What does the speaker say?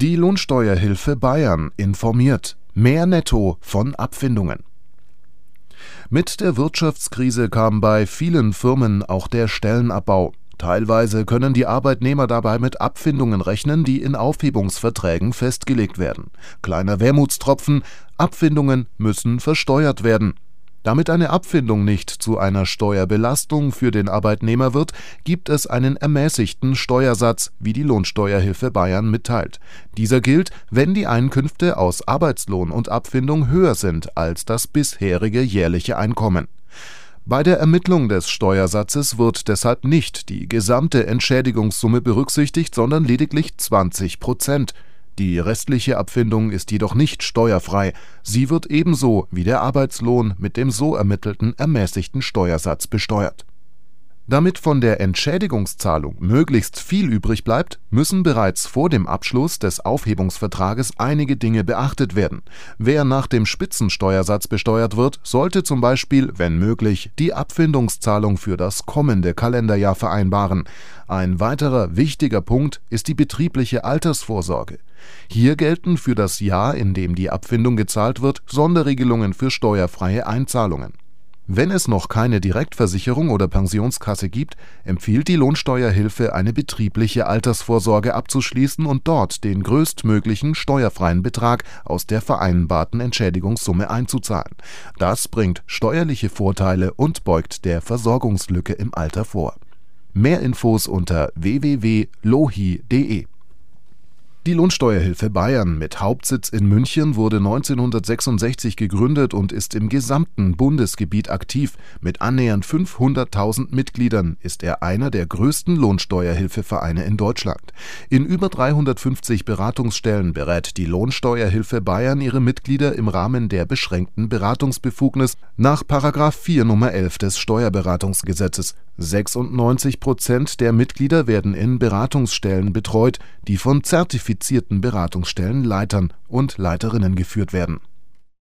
Die Lohnsteuerhilfe Bayern informiert. Mehr Netto von Abfindungen. Mit der Wirtschaftskrise kam bei vielen Firmen auch der Stellenabbau. Teilweise können die Arbeitnehmer dabei mit Abfindungen rechnen, die in Aufhebungsverträgen festgelegt werden. Kleiner Wermutstropfen, Abfindungen müssen versteuert werden. Damit eine Abfindung nicht zu einer Steuerbelastung für den Arbeitnehmer wird, gibt es einen ermäßigten Steuersatz, wie die Lohnsteuerhilfe Bayern mitteilt. Dieser gilt, wenn die Einkünfte aus Arbeitslohn und Abfindung höher sind als das bisherige jährliche Einkommen. Bei der Ermittlung des Steuersatzes wird deshalb nicht die gesamte Entschädigungssumme berücksichtigt, sondern lediglich 20 Prozent. Die restliche Abfindung ist jedoch nicht steuerfrei. Sie wird ebenso wie der Arbeitslohn mit dem so ermittelten ermäßigten Steuersatz besteuert. Damit von der Entschädigungszahlung möglichst viel übrig bleibt, müssen bereits vor dem Abschluss des Aufhebungsvertrages einige Dinge beachtet werden. Wer nach dem Spitzensteuersatz besteuert wird, sollte zum Beispiel, wenn möglich, die Abfindungszahlung für das kommende Kalenderjahr vereinbaren. Ein weiterer wichtiger Punkt ist die betriebliche Altersvorsorge. Hier gelten für das Jahr, in dem die Abfindung gezahlt wird, Sonderregelungen für steuerfreie Einzahlungen. Wenn es noch keine Direktversicherung oder Pensionskasse gibt, empfiehlt die Lohnsteuerhilfe, eine betriebliche Altersvorsorge abzuschließen und dort den größtmöglichen steuerfreien Betrag aus der vereinbarten Entschädigungssumme einzuzahlen. Das bringt steuerliche Vorteile und beugt der Versorgungslücke im Alter vor. Mehr Infos unter www.lohi.de die Lohnsteuerhilfe Bayern mit Hauptsitz in München wurde 1966 gegründet und ist im gesamten Bundesgebiet aktiv. Mit annähernd 500.000 Mitgliedern ist er einer der größten Lohnsteuerhilfevereine in Deutschland. In über 350 Beratungsstellen berät die Lohnsteuerhilfe Bayern ihre Mitglieder im Rahmen der beschränkten Beratungsbefugnis nach 4 Nummer 11 des Steuerberatungsgesetzes. 96 Prozent der Mitglieder werden in Beratungsstellen betreut, die von zertifizierten Beratungsstellen Leitern und Leiterinnen geführt werden